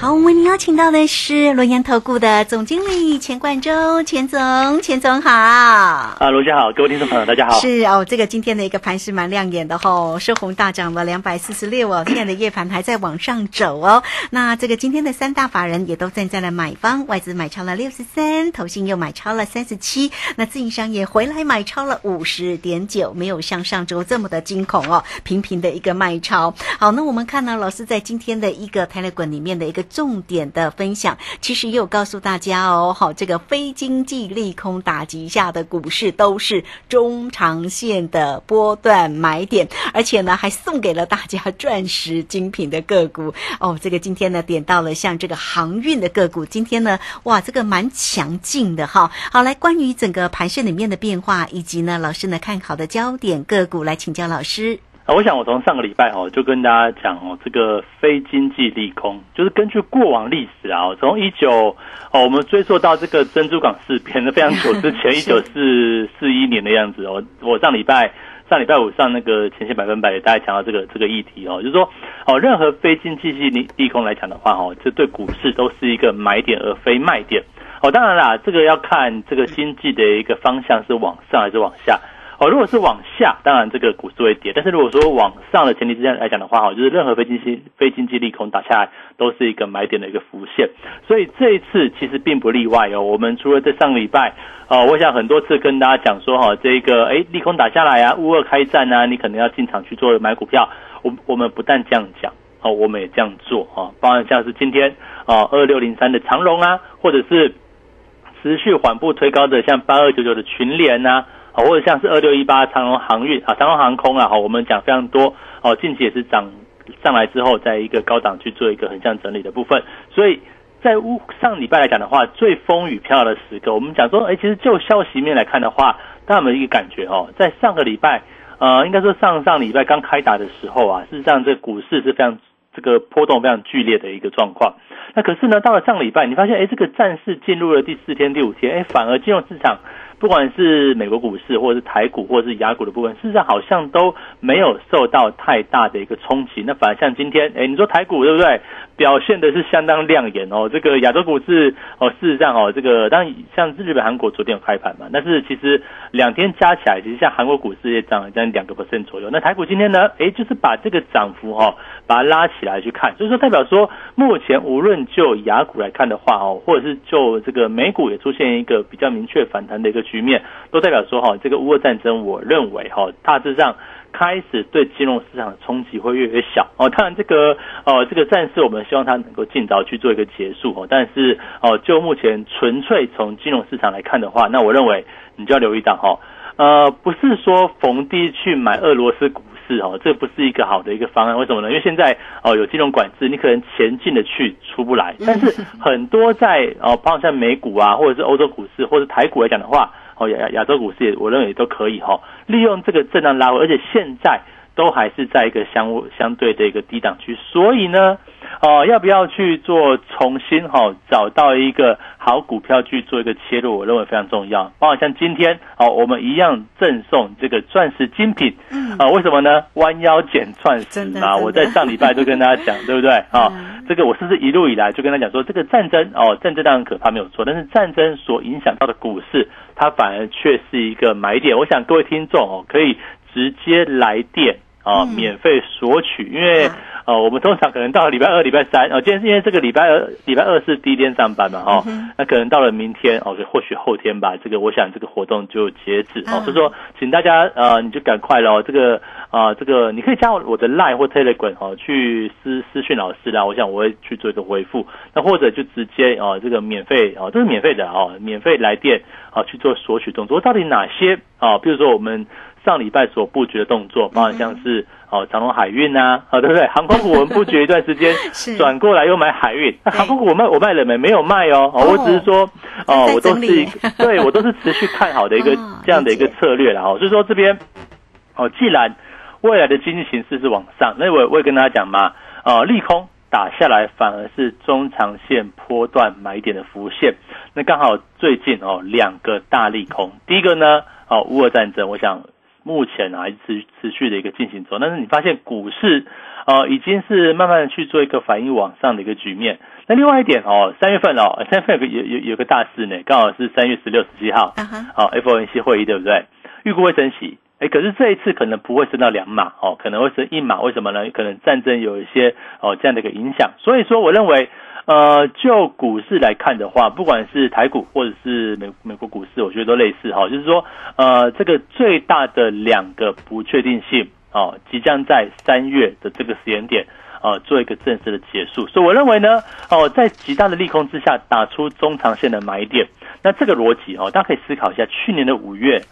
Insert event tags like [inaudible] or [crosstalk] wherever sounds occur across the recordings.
好，我们为您邀请到的是罗阳投顾的总经理钱冠洲，钱总，钱总好。啊，罗姐好，各位听众朋友，大家好。是哦，这个今天的一个盘是蛮亮眼的吼，收红大涨了两百四十六哦，[laughs] 现在的夜盘还在往上走哦。那这个今天的三大法人也都站在了买方，外资买超了六十三，投信又买超了三十七，那自营商也回来买超了五十点九，没有像上周这么的惊恐哦，频频的一个卖超。好，那我们看到老师在今天的一个泰勒滚里面的一个。重点的分享，其实也有告诉大家哦，好，这个非经济利空打击下的股市都是中长线的波段买点，而且呢，还送给了大家钻石精品的个股哦。这个今天呢，点到了像这个航运的个股，今天呢，哇，这个蛮强劲的哈。好，来关于整个盘线里面的变化，以及呢，老师呢看好的焦点个股，来请教老师。我想我从上个礼拜哦，就跟大家讲哦，这个非经济利空，就是根据过往历史啊，从一九哦，我们追溯到这个珍珠港事变的非常久之前，[laughs] 一九四四一年的样子哦。我上礼拜上礼拜五上那个前线百分百给大家讲到这个这个议题哦，就是说哦，任何非经济利利空来讲的话哦，这对股市都是一个买点而非卖点哦。当然啦，这个要看这个经济的一个方向是往上还是往下。哦，如果是往下，当然这个股市会跌。但是如果说往上的前提之下来讲的话，哈，就是任何非经济非经济利空打下来，都是一个买点的一个浮现。所以这一次其实并不例外哦。我们除了在上个礼拜，哦，我想很多次跟大家讲说，哈，这个哎，利空打下来啊，乌二开战啊，你可能要进场去做买股票。我我们不但这样讲，哦，我们也这样做啊。包含像是今天啊，二六零三的长龙啊，或者是持续缓步推高的像八二九九的群联呐。或者像是二六一八长隆航运啊，长隆航空啊，哈，我们讲非常多哦，近期也是涨上来之后，在一个高档去做一个横向整理的部分。所以在乌上礼拜来讲的话，最风雨飘摇的时刻，我们讲说，哎，其实就消息面来看的话，大家有一个感觉哦，在上个礼拜，呃，应该说上上礼拜刚开打的时候啊，事实上这股市是非常这个波动非常剧烈的一个状况。那可是呢，到了上礼拜，你发现，哎，这个战事进入了第四天、第五天，哎，反而金融市场。不管是美国股市，或者是台股，或者是雅股的部分，事实上好像都没有受到太大的一个冲击。那反而像今天，哎，你说台股对不对？表现的是相当亮眼哦。这个亚洲股市哦，事实上哦，这个当然像日本、韩国昨天有开盘嘛，但是其实两天加起来，其实像韩国股市也涨了将近两个 percent 左右。那台股今天呢，哎，就是把这个涨幅哈，把它拉起来去看，所以说代表说，目前无论就雅股来看的话哦，或者是就这个美股也出现一个比较明确反弹的一个。局面都代表说哈，这个乌俄战争，我认为哈，大致上开始对金融市场的冲击会越来越小哦。当然，这个哦，这个战事我们希望它能够尽早去做一个结束哦。但是哦，就目前纯粹从金融市场来看的话，那我认为你就要留意到哈，呃，不是说逢低去买俄罗斯股。是哦，这不是一个好的一个方案。为什么呢？因为现在哦有金融管制，你可能钱进的去出不来。但是很多在哦，包括像美股啊，或者是欧洲股市，或者台股来讲的话，哦亚亚洲股市也我认为都可以哈，利用这个震荡拉回，而且现在都还是在一个相相对的一个低档区，所以呢。哦，要不要去做重新哈找到一个好股票去做一个切入？我认为非常重要。包括像今天哦，我们一样赠送这个钻石精品，啊，为什么呢？弯腰捡钻石嘛。我在上礼拜就跟大家讲，对不对？啊，[laughs] 这个我是不是一路以来就跟他讲说，这个战争哦，战争当然可怕没有错，但是战争所影响到的股市，它反而却是一个买点。我想各位听众哦，可以直接来电啊，免费索取，因为。哦，我们通常可能到了礼拜二、礼拜三，哦，今天是因为这个礼拜二，礼拜二是第一天上班嘛，哦，那可能到了明天，哦，或许后天吧，这个我想这个活动就截止，哦，所以说，请大家呃，你就赶快喽，这个啊，这个你可以加我的 Line 或 Telegram 哦，去私私讯老师啦，我想我会去做一个回复，那或者就直接哦，这个免费哦，这是免费的哦，免费来电啊去做索取动作，到底哪些啊？比如说我们。上礼拜所布局的动作，包含像是哦长隆海运呐，啊对不对？[laughs] 航空股我们布局一段时间，[laughs] 转过来又买海运。那航空股我卖我卖了没？没有卖哦，哦，我只是说哦，我都是 [laughs] 对我都是持续看好的一个这样的一个策略了哦。所以说这边哦，既然未来的经济形势是往上，那我我也跟大家讲嘛，哦，利空。打下来反而是中长线波段买点的浮现，那刚好最近哦两个大利空，第一个呢哦乌俄战争，我想目前还是持持续的一个进行中，但是你发现股市呃已经是慢慢的去做一个反应往上的一个局面。那另外一点哦三月份哦三月份有个有有有个大事呢，刚好是三月十六十七号，好 FOMC 会议对不对？预估会升息。哎，可是这一次可能不会升到两码哦，可能会升一码。为什么呢？可能战争有一些哦这样的一个影响。所以说，我认为，呃，就股市来看的话，不管是台股或者是美美国股市，我觉得都类似哈。就是说，呃，这个最大的两个不确定性哦，即将在三月的这个时间点哦做一个正式的结束。所以我认为呢，哦，在极大的利空之下，打出中长线的买点。那这个逻辑哦，大家可以思考一下，去年的五月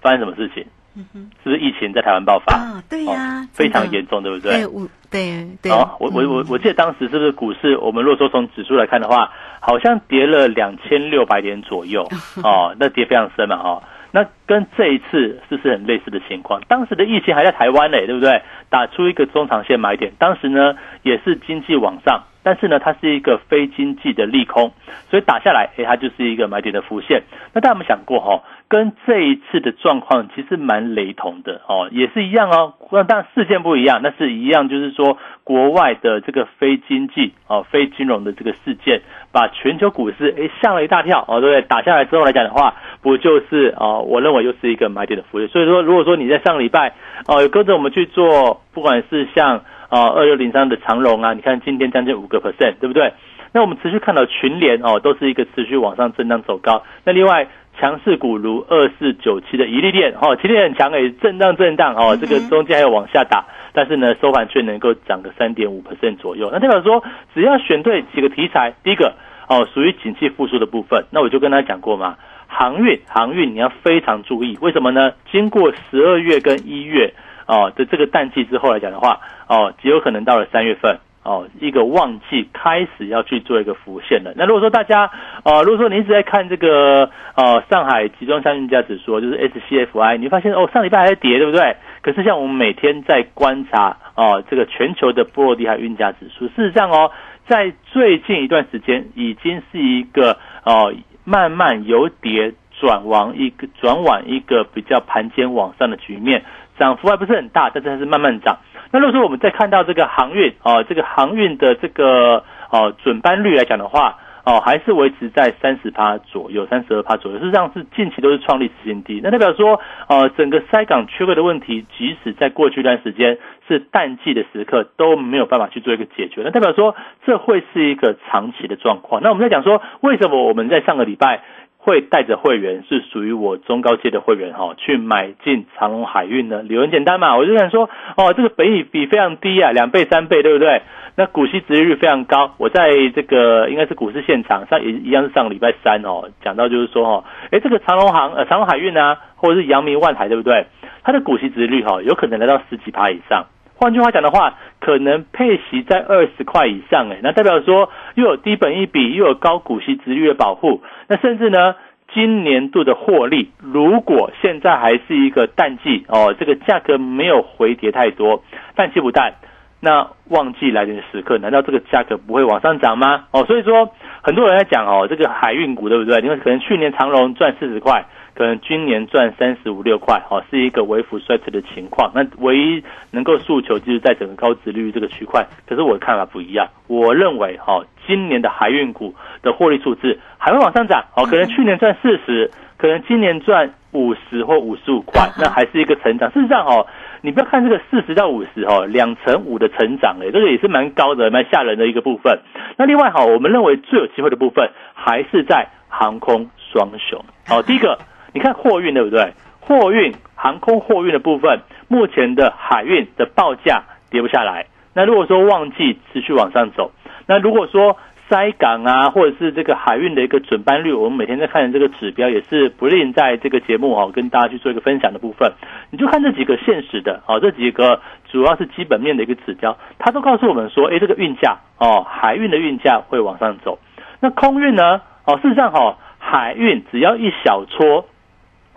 发生什么事情？是不是疫情在台湾爆发？啊，对呀，非常严重，对不对？对，对对。哦，我我我我记得当时是不是股市？我们如果说从指数来看的话，好像跌了两千六百点左右 [laughs] 哦，那跌非常深嘛，哦，那跟这一次是不是很类似的情况？当时的疫情还在台湾呢，对不对？打出一个中长线买点，当时呢也是经济往上，但是呢它是一个非经济的利空，所以打下来，哎，它就是一个买点的浮现。那大家有没有想过哈？跟这一次的状况其实蛮雷同的哦，也是一样哦。那当然事件不一样，那是一样，就是说国外的这个非经济哦、非金融的这个事件，把全球股市诶吓了一大跳哦，对不对？打下来之后来讲的话，不就是哦？我认为又是一个买点的浮利。所以说，如果说你在上个礼拜哦有跟着我们去做，不管是像啊二六零三的长荣啊，你看今天将近五个 percent，对不对？那我们持续看到群联哦，都是一个持续往上震荡走高。那另外。强势股如二四九七的一利电，哦，今天很强诶，震荡震荡哦，这个中间还有往下打，但是呢，收盘却能够涨个三点五 percent 左右。那代表说，只要选对几个题材，第一个哦，属于景气复苏的部分，那我就跟他讲过嘛，航运航运你要非常注意，为什么呢？经过十二月跟一月哦的这个淡季之后来讲的话，哦，极有可能到了三月份。哦，一个旺季开始要去做一个浮现了。那如果说大家，呃，如果说你一直在看这个，呃，上海集装箱运价指数，就是 SCFI，你发现哦，上礼拜还在跌，对不对？可是像我们每天在观察，哦，这个全球的波罗的海运价指数，事实上哦，在最近一段时间已经是一个，哦，慢慢由跌转往一个转往一个比较盘间往上的局面，涨幅还不是很大，但是还是慢慢涨。那如果说我们再看到这个航运哦，这个航运的这个哦准班率来讲的话，哦还是维持在三十趴左右，三十二趴左右，事实上是近期都是创历史新低。那代表说，呃，整个塞港缺柜的问题，即使在过去一段时间是淡季的时刻，都没有办法去做一个解决。那代表说，这会是一个长期的状况。那我们在讲说，为什么我们在上个礼拜？会带着会员是属于我中高阶的会员哈，去买进长隆海运呢？理由很简单嘛，我就想说，哦，这个本益比非常低啊，两倍三倍，对不对？那股息值率非常高。我在这个应该是股市现场上也一样是上礼拜三哦，讲到就是说哈，哎，这个长隆航呃长隆海运啊，或者是阳明万海，对不对？它的股息值率哈，有可能来到十几趴以上。换句话讲的话，可能配息在二十块以上，哎，那代表说又有低本一比，又有高股息值率的保护，那甚至呢，今年度的获利，如果现在还是一个淡季哦，这个价格没有回跌太多，淡季不淡，那旺季来临的时刻，难道这个价格不会往上涨吗？哦，所以说很多人在讲哦，这个海运股对不对？因为可能去年长荣赚四十块。可能今年赚三十五六块，哈，是一个微幅衰退的情况。那唯一能够诉求就是在整个高值率这个区块。可是我的看法不一样，我认为哈，今年的海运股的获利数字还会往上涨。哦，可能去年赚四十，可能今年赚五十或五十五块，[laughs] 那还是一个成长。事实上，哦，你不要看这个四十到五十，哦，两成五的成长，哎，这个也是蛮高的，蛮吓人的一个部分。那另外，哈，我们认为最有机会的部分还是在航空双雄。哦，第一个。你看货运对不对？货运航空货运的部分，目前的海运的报价跌不下来。那如果说旺季持续往上走，那如果说塞港啊，或者是这个海运的一个准班率，我们每天在看的这个指标，也是不吝在这个节目哦，跟大家去做一个分享的部分。你就看这几个现实的哦，这几个主要是基本面的一个指标，它都告诉我们说，哎，这个运价哦，海运的运价会往上走。那空运呢？哦，事实上哈，海运只要一小撮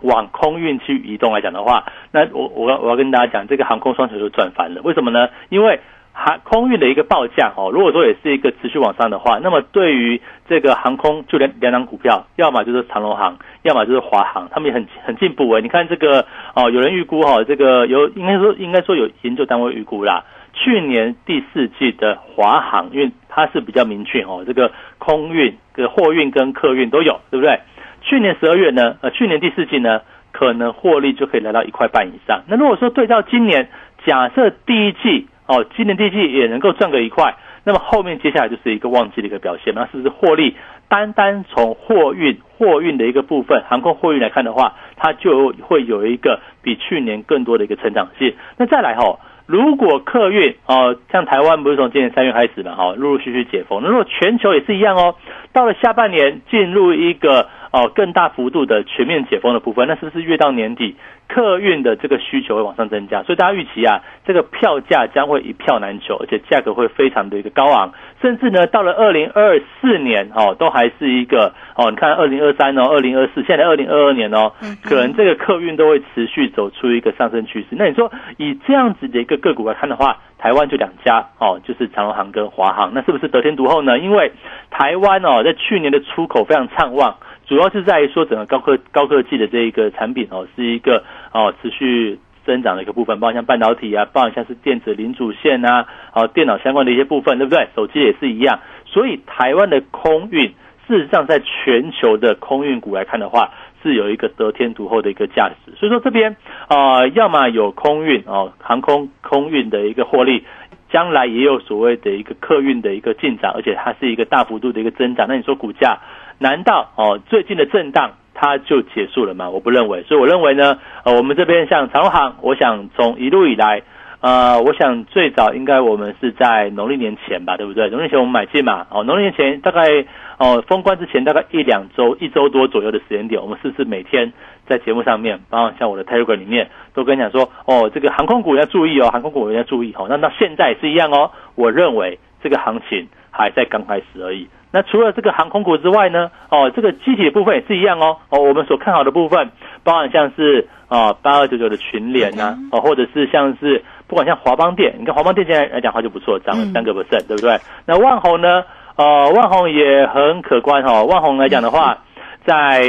往空运去移动来讲的话，那我我要我要跟大家讲，这个航空双手就赚翻了。为什么呢？因为航空运的一个报价哦，如果说也是一个持续往上的话，那么对于这个航空就两两档股票，要么就是长龙航，要么就是华航，他们也很很进步诶。你看这个哦，有人预估哈，这个有应该说应该说有研究单位预估啦。去年第四季的华航，因为它是比较明确哦，这个空运、个货运跟客运都有，对不对？去年十二月呢，呃，去年第四季呢，可能获利就可以来到一块半以上。那如果说对照今年，假设第一季哦，今年第一季也能够赚个一块，那么后面接下来就是一个旺季的一个表现，那是不是获利单单从货运、货运的一个部分，航空货运来看的话，它就会有一个比去年更多的一个成长性。那再来哈。如果客运哦，像台湾不是从今年三月开始嘛，哈，陆陆续续解封。那如果全球也是一样哦，到了下半年进入一个哦更大幅度的全面解封的部分，那是不是越到年底客运的这个需求会往上增加？所以大家预期啊，这个票价将会一票难求，而且价格会非常的一个高昂。甚至呢，到了二零二四年哦，都还是一个哦，你看二零二三哦，二零二四，现在二零二二年哦，可能这个客运都会持续走出一个上升趋势。那你说以这样子的一个个股来看的话，台湾就两家哦，就是长荣航跟华航，那是不是得天独厚呢？因为台湾哦，在去年的出口非常畅旺，主要是在于说整个高科高科技的这一个产品哦，是一个哦持续。增长的一个部分，包括像半导体啊，包括像是电子零组件啊，哦，电脑相关的一些部分，对不对？手机也是一样。所以台湾的空运，事实上在全球的空运股来看的话，是有一个得天独厚的一个价值。所以说这边啊，要么有空运哦，航空空运的一个获利，将来也有所谓的一个客运的一个进展，而且它是一个大幅度的一个增长。那你说股价难道哦最近的震荡？它就结束了嘛？我不认为，所以我认为呢，呃，我们这边像长荣行，我想从一路以来，呃，我想最早应该我们是在农历年前吧，对不对？农历年前我们买进嘛，哦，农历年前大概哦封关之前大概一两周、一周多左右的时间点，我们是不是每天在节目上面，包括像我的 Telegram 里面都跟你讲说，哦，这个航空股要注意哦，航空股要注意哦。那到现在也是一样哦，我认为这个行情还在刚开始而已。那除了这个航空股之外呢？哦，这个机体的部分也是一样哦。哦，我们所看好的部分，包含像是啊八二九九的群联呐，哦，或者是像是不管像华邦电，你看华邦电现在来讲话就不错，涨了三个 percent，对不对？那万宏呢？呃，万宏也很可观哈。万宏来讲的话，在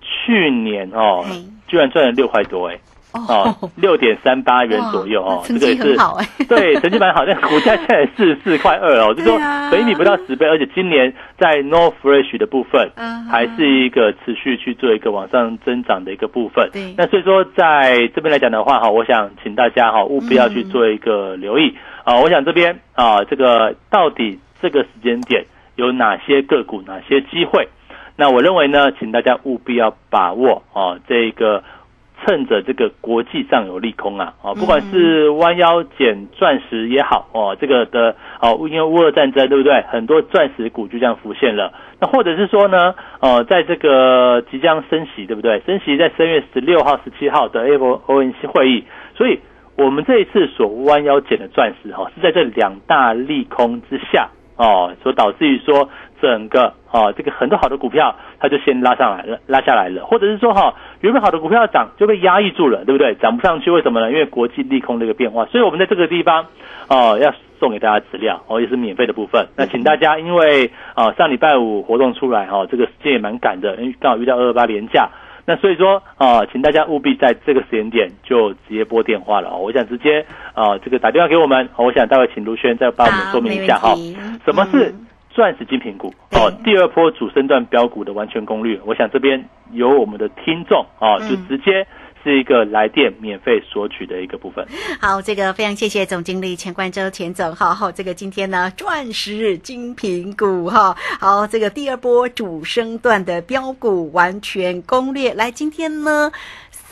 去年哦，居然赚了六块多哎。哦，六点三八元左右哦，这个也是 [laughs] 对，成绩蛮好，但股价现在四十四块二哦，就说本益比不到十倍，而且今年在 No Fresh 的部分，还是一个持续去做一个往上增长的一个部分。对，那所以说在这边来讲的话哈，我想请大家哈务必要去做一个留意啊，我想这边啊这个到底这个时间点有哪些个股，哪些机会？那我认为呢，请大家务必要把握啊这个。趁着这个国际上有利空啊，哦，不管是弯腰捡钻石也好，哦，这个的哦，因为乌俄战争，对不对？很多钻石股就这样浮现了。那或者是说呢，呃，在这个即将升息，对不对？升息在三月十六号、十七号的 F O N C 会议，所以我们这一次所弯腰捡的钻石，哈，是在这两大利空之下，哦，所导致于说。整个啊，这个很多好的股票，它就先拉上来了，拉下来了，或者是说哈，原本好的股票涨就被压抑住了，对不对？涨不上去，为什么呢？因为国际利空的一个变化。所以我们在这个地方哦，要送给大家资料哦，也是免费的部分。那请大家，因为啊，上礼拜五活动出来哈，这个时间也蛮赶的，因为刚好遇到二二八连假。那所以说啊，请大家务必在这个时间点就直接拨电话了哦。我想直接啊，这个打电话给我们，我想待会请卢轩再帮我们说明一下哈，什么是？钻石精品股哦，第二波主升段标股的完全攻略，我想这边有我们的听众啊，就直接是一个来电免费索取的一个部分。好，这个非常谢谢总经理钱冠洲钱总，好好，这个今天呢，钻石精品股哈，好，这个第二波主升段的标股完全攻略，来今天呢。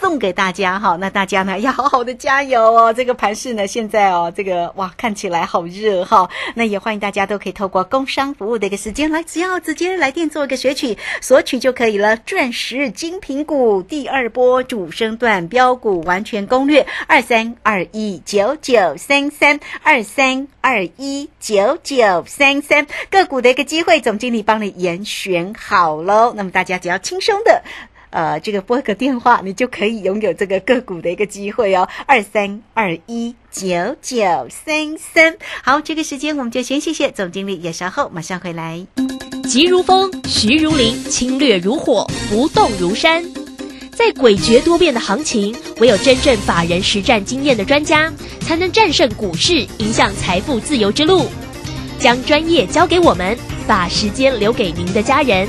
送给大家哈。那大家呢要好好的加油哦。[laughs] 这个盘市呢现在哦，这个哇看起来好热哈。那也欢迎大家都可以透过工商服务的一个时间来，只要直接来电做一个索取，索取就可以了。钻石精品股第二波主升段标股完全攻略，二三二一九九三三二三二一九九三三个股的一个机会，总经理帮你严选好喽。那么大家只要轻松的。呃，这个拨个电话，你就可以拥有这个个股的一个机会哦，二三二一九九三三。好，这个时间我们就先谢谢总经理，也稍后马上回来。急如风，徐如林，侵略如火，不动如山。在诡谲多变的行情，唯有真正法人实战经验的专家，才能战胜股市，影响财富自由之路。将专业交给我们，把时间留给您的家人。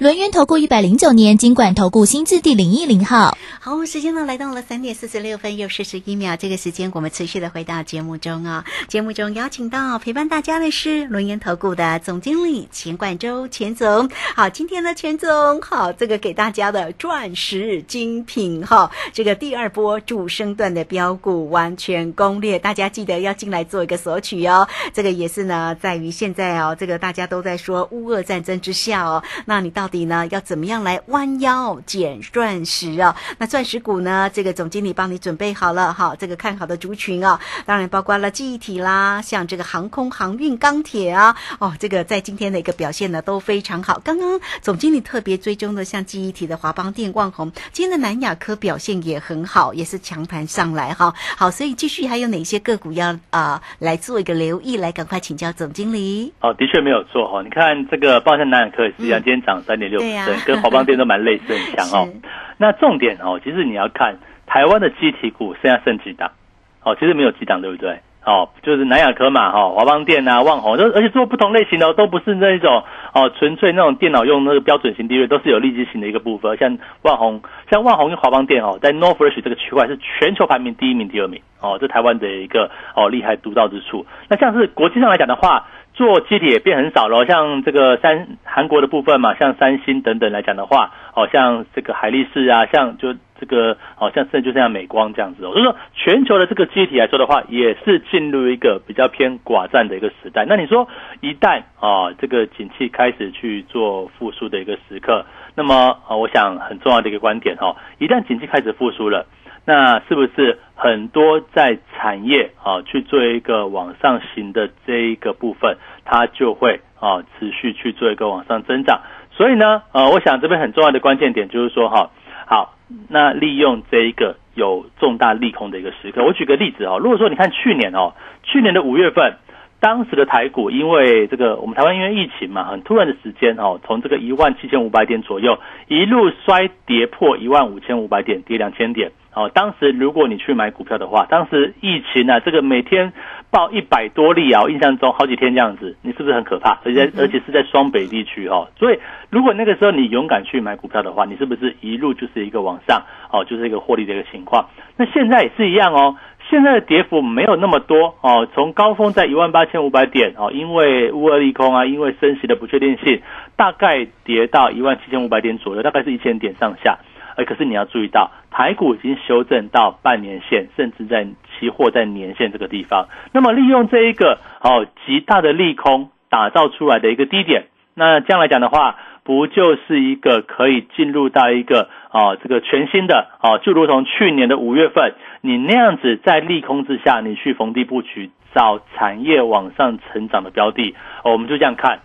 轮源投顾一百零九年经管投顾新字第零一零号。好，时间呢来到了三点四十六分又四十一秒，这个时间我们持续的回到节目中啊。节目中邀请到陪伴大家的是轮研投顾的总经理钱冠洲钱总。好，今天呢钱总好，这个给大家的钻石精品哈，这个第二波主升段的标股完全攻略，大家记得要进来做一个索取哦。这个也是呢，在于现在哦，这个大家都在说乌俄战争之下哦，那你到底呢要怎么样来弯腰捡钻石啊？那钻石股呢？这个总经理帮你准备好了哈，这个看好的族群啊，当然包括了记忆体啦，像这个航空航运、钢铁啊，哦，这个在今天的一个表现呢都非常好。刚刚总经理特别追踪的，像记忆体的华邦电、旺宏，今天的南亚科表现也很好，也是强盘上来哈。好，所以继续还有哪些个股要啊来做一个留意？来，赶快请教总经理。哦，的确没有错哈。你看这个，包括南亚科也是一样，今天涨三点六对跟华邦电都蛮类似，很强哦。[laughs] 那重点哦，其实你要看台湾的机体股现在剩几档？哦，其实没有几档，对不对？哦，就是南亚科嘛，哈，华邦电啊，万宏，都而且做不同类型的，都不是那种哦，纯粹那种电脑用那个标准型地位，都是有利基型的一个部分。像万宏，像万宏跟华邦电哦，在 North Fresh 这个区块是全球排名第一名、第二名哦，这台湾的一个哦厉害独到之处。那像是国际上来讲的话。做机体也变很少了，像这个三韩国的部分嘛，像三星等等来讲的话，哦，像这个海力士啊，像就这个，哦，像甚至就像美光这样子，所以说全球的这个机体来说的话，也是进入一个比较偏寡占的一个时代。那你说一旦啊，这个景气开始去做复苏的一个时刻，那么啊，我想很重要的一个观点哈，一旦景气开始复苏了。那是不是很多在产业啊去做一个往上行的这一个部分，它就会啊持续去做一个往上增长？所以呢，呃，我想这边很重要的关键点就是说哈，好，那利用这一个有重大利空的一个时刻，我举个例子哦，如果说你看去年哦，去年的五月份。当时的台股，因为这个我们台湾因为疫情嘛，很突然的时间哦，从这个一万七千五百点左右一路衰跌破一万五千五百点，跌两千点哦。当时如果你去买股票的话，当时疫情啊，这个每天报一百多例啊，我印象中好几天这样子，你是不是很可怕？而且而且是在双北地区哦，所以如果那个时候你勇敢去买股票的话，你是不是一路就是一个往上哦，就是一个获利的一个情况？那现在也是一样哦。现在的跌幅没有那么多哦，从高峰在一万八千五百点哦，因为乌俄利空啊，因为升息的不确定性，大概跌到一万七千五百点左右，大概是一千点上下。可是你要注意到，台股已经修正到半年线，甚至在期货在年线这个地方。那么利用这一个哦极大的利空打造出来的一个低点，那这样来讲的话，不就是一个可以进入到一个啊这个全新的啊，就如同去年的五月份，你那样子在利空之下，你去逢低布局，找产业往上成长的标的，哦我们就这样看。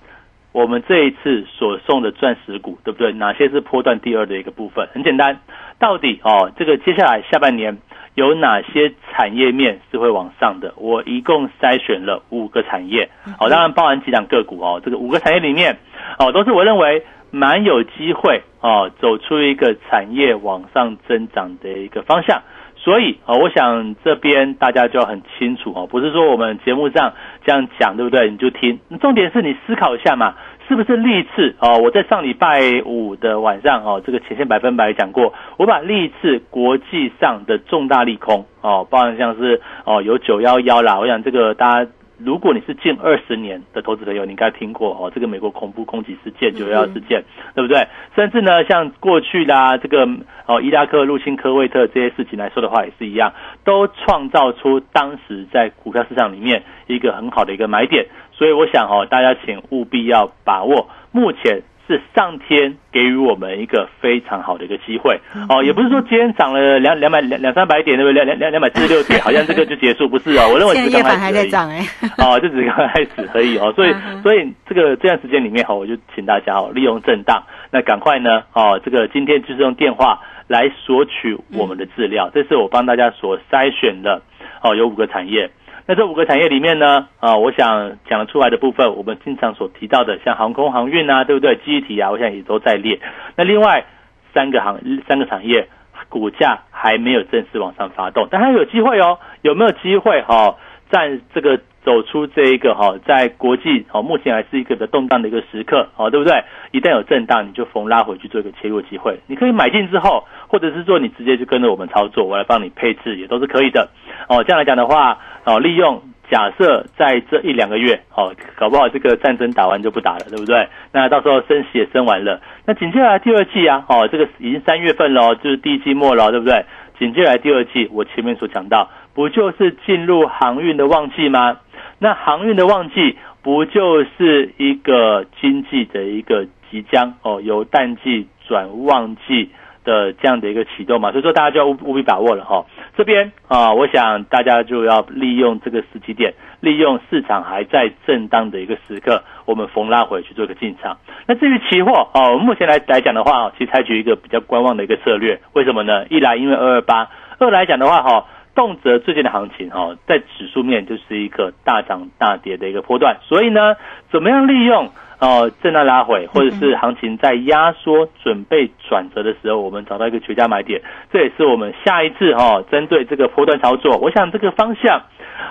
我们这一次所送的钻石股，对不对？哪些是波段第二的一个部分？很简单，到底哦，这个接下来下半年有哪些产业面是会往上的？我一共筛选了五个产业，哦，当然包含几档个股哦。这个五个产业里面，哦，都是我认为蛮有机会哦，走出一个产业往上增长的一个方向。所以啊，我想这边大家就要很清楚哦，不是说我们节目上这样讲，对不对？你就听，重点是你思考一下嘛，是不是历次哦？我在上礼拜五的晚上哦，这个前线百分百讲过，我把历次国际上的重大利空哦，包含像是哦有九幺幺啦，我想这个大家。如果你是近二十年的投资朋友，你应该听过哦，这个美国恐怖攻击事件、九幺幺事件，对不对？甚至呢，像过去啦，这个哦，伊拉克入侵科威特这些事情来说的话，也是一样，都创造出当时在股票市场里面一个很好的一个买点。所以我想哦，大家请务必要把握目前。是上天给予我们一个非常好的一个机会哦，也不是说今天涨了两两百两两三百点，对不对？两两两两百四十六 [laughs] 点，好像这个就结束，不是哦？我认为是刚开始涨哎，[laughs] 哦，这只是刚开始而已哦，所以所以这个这段时间里面哈，我就请大家哦，利用震荡，那赶快呢哦，这个今天就是用电话来索取我们的资料，这是我帮大家所筛选的哦，有五个产业。那这五个产业里面呢，啊，我想讲出来的部分，我们经常所提到的，像航空航运啊，对不对？记忆体啊，我想也都在列。那另外三个行三个产业股价还没有正式往上发动，但它有机会哦。有没有机会哈，在这个走出这一个哈，在国际哦，目前还是一个比较动荡的一个时刻哦，对不对？一旦有震荡，你就逢拉回去做一个切入机会。你可以买进之后，或者是说你直接就跟着我们操作，我来帮你配置，也都是可以的哦。这样来讲的话。哦，利用假设在这一两个月，哦，搞不好这个战争打完就不打了，对不对？那到时候升息也升完了，那紧接着来第二季啊，哦，这个已经三月份了，就是第一季末了，对不对？紧接着来第二季，我前面所讲到，不就是进入航运的旺季吗？那航运的旺季，不就是一个经济的一个即将哦，由淡季转旺季？的这样的一个启动嘛，所以说大家就要务必把握了哈。这边啊，我想大家就要利用这个时机点，利用市场还在震荡的一个时刻，我们逢拉回去做一个进场。那至于期货哦，目前来来讲的话，其实采取一个比较观望的一个策略。为什么呢？一来因为二二八，二来讲的话哈，动辄最近的行情哈，在指数面就是一个大涨大跌的一个波段，所以呢，怎么样利用？哦，震荡拉回，或者是行情在压缩、准备转折的时候，我们找到一个绝佳买点，这也是我们下一次哈，针对这个波段操作，我想这个方向，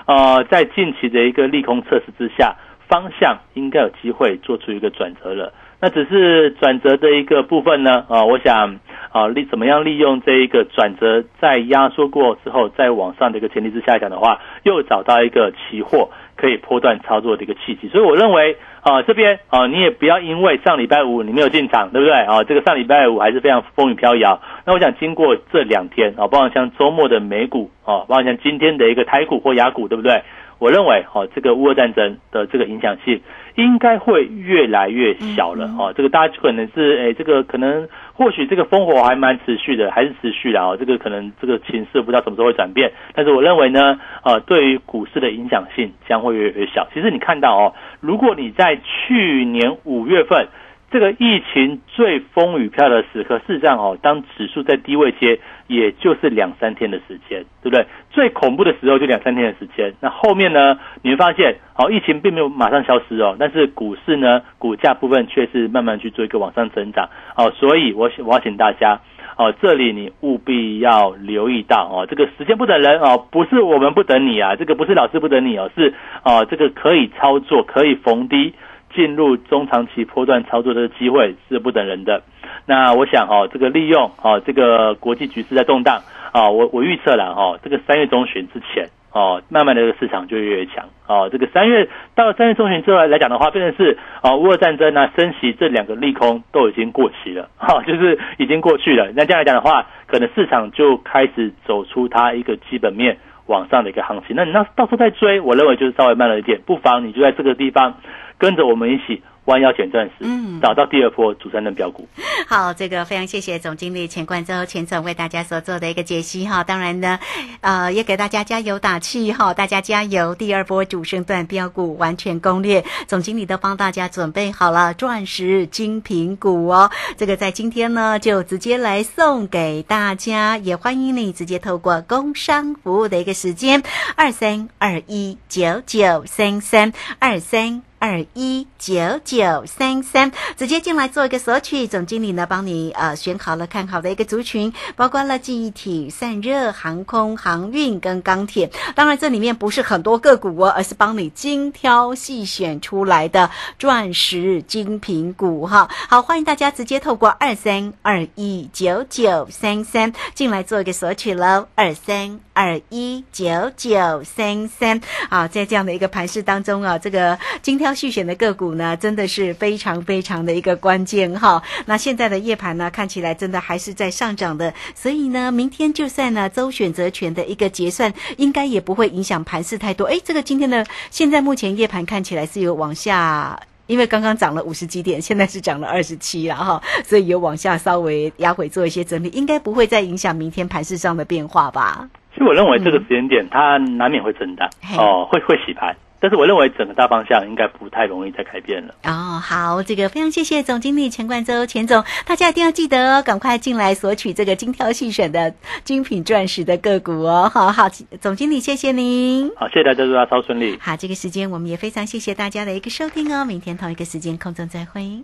呃，在近期的一个利空测试之下，方向应该有机会做出一个转折了。那只是转折的一个部分呢，啊，我想啊，利怎么样利用这一个转折在压缩过之后，在往上的一个前提之下讲的话，又找到一个期货可以波段操作的一个契机，所以我认为。啊，这边啊，你也不要因为上礼拜五你没有进场，对不对？啊，这个上礼拜五还是非常风雨飘摇。那我想经过这两天啊，包括像周末的美股啊，包括像今天的一个台股或雅股，对不对？我认为，哦，这个乌俄战争的这个影响性应该会越来越小了，哦，这个大家可能是，哎，这个可能或许这个烽火还蛮持续的，还是持续的，哦，这个可能这个情势不知道什么时候会转变，但是我认为呢，呃，对于股市的影响性将会越来越小。其实你看到哦，如果你在去年五月份。这个疫情最风雨飘的时刻，事实上哦，当指数在低位接，也就是两三天的时间，对不对？最恐怖的时候就两三天的时间。那后面呢，你会发现，哦，疫情并没有马上消失哦，但是股市呢，股价部分却是慢慢去做一个往上增长。哦，所以我我要请大家，哦，这里你务必要留意到哦，这个时间不等人哦，不是我们不等你啊，这个不是老师不等你哦，是哦，这个可以操作，可以逢低。进入中长期波段操作的机会是不等人的。那我想哦，这个利用哦，这个国际局势在动荡啊，我我预测了哈，这个三月中旬之前哦，慢慢的这个市场就越来越强哦。这个三月到三月中旬之后来讲的话，变成是哦，乌俄战争啊，升息这两个利空都已经过期了哈，[laughs] 就是已经过去了。那这样来讲的话，可能市场就开始走出它一个基本面往上的一个行情。那你那到时候再追，我认为就是稍微慢了一点，不妨你就在这个地方。跟着我们一起弯腰捡钻石，嗯找到第二波主升的标股。[laughs] 好，这个非常谢谢总经理钱冠洲钱总为大家所做的一个解析哈。当然呢，呃，也给大家加油打气哈，大家加油！第二波主升段标股完全攻略，总经理都帮大家准备好了钻石精品股哦。这个在今天呢，就直接来送给大家，也欢迎你直接透过工商服务的一个时间二三二一九九三三二三。二一九九三三，直接进来做一个索取。总经理呢，帮你呃选好了看好的一个族群，包括了记忆体、散热、航空、航运跟钢铁。当然，这里面不是很多个股哦，而是帮你精挑细选出来的钻石精品股哈。好，欢迎大家直接透过二三二一九九三三进来做一个索取喽，二三二一九九三三啊，在这样的一个盘势当中啊，这个精挑细选的个股呢，真的是非常非常的一个关键哈。那现在的夜盘呢，看起来真的还是在上涨的，所以呢，明天就算呢周选择权的一个结算，应该也不会影响盘势太多。哎，这个今天的现在目前夜盘看起来是有往下。因为刚刚涨了五十几点，现在是涨了二十七了哈，所以有往下稍微压回做一些整理，应该不会再影响明天盘势上的变化吧？其实我认为这个时间点它难免会震荡哦，会会洗盘，但是我认为整个大方向应该不太容易再改变了。哦，好，这个非常谢谢总经理钱冠洲钱总，大家一定要记得哦，赶快进来索取这个精挑细选的精品钻石的个股哦。好好，总经理谢谢您。好，谢谢大家，祝大家超顺利。好，这个时间我们也非常谢谢大家的一个收听哦，明天同一个时间空中再会。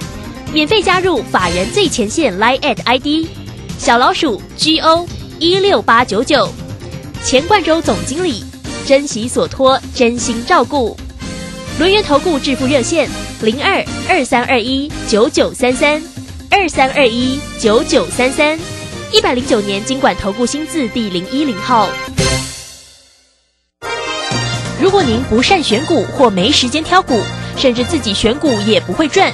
免费加入法人最前线 Line at ID 小老鼠 G O 一六八九九，钱冠洲总经理，珍惜所托，真心照顾。轮源投顾致富热线零二二三二一九九三三二三二一九九三三，一百零九年经管投顾新字第零一零号。如果您不善选股或没时间挑股，甚至自己选股也不会赚，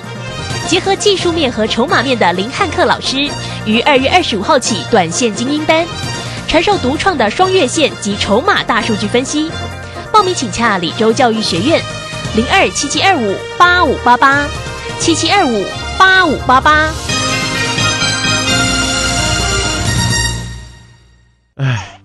结合技术面和筹码面的林汉克老师，于二月二十五号起短线精英班，传授独创的双月线及筹码大数据分析。报名请洽李州教育学院。零二七七二五八五八八，七七二五八五八八。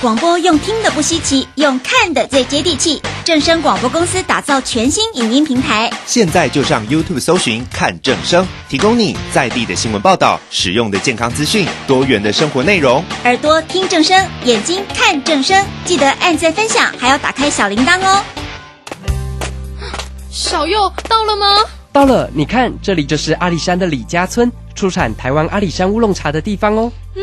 广播用听的不稀奇，用看的最接地气。正声广播公司打造全新影音平台，现在就上 YouTube 搜寻看正声，提供你在地的新闻报道、实用的健康资讯、多元的生活内容。耳朵听正声，眼睛看正声，记得按赞分享，还要打开小铃铛哦。小右到了吗？到了，你看，这里就是阿里山的李家村，出产台湾阿里山乌龙茶的地方哦。嗯，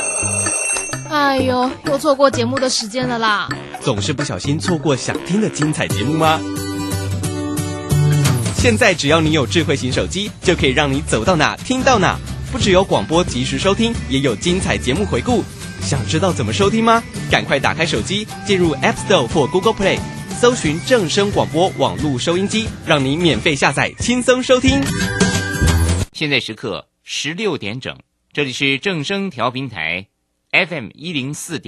哎呦，又错过节目的时间了啦！总是不小心错过想听的精彩节目吗？现在只要你有智慧型手机，就可以让你走到哪听到哪。不只有广播及时收听，也有精彩节目回顾。想知道怎么收听吗？赶快打开手机，进入 App Store 或 Google Play，搜寻正声广播网络收音机，让你免费下载，轻松收听。现在时刻十六点整，这里是正声调频台 FM 一零四点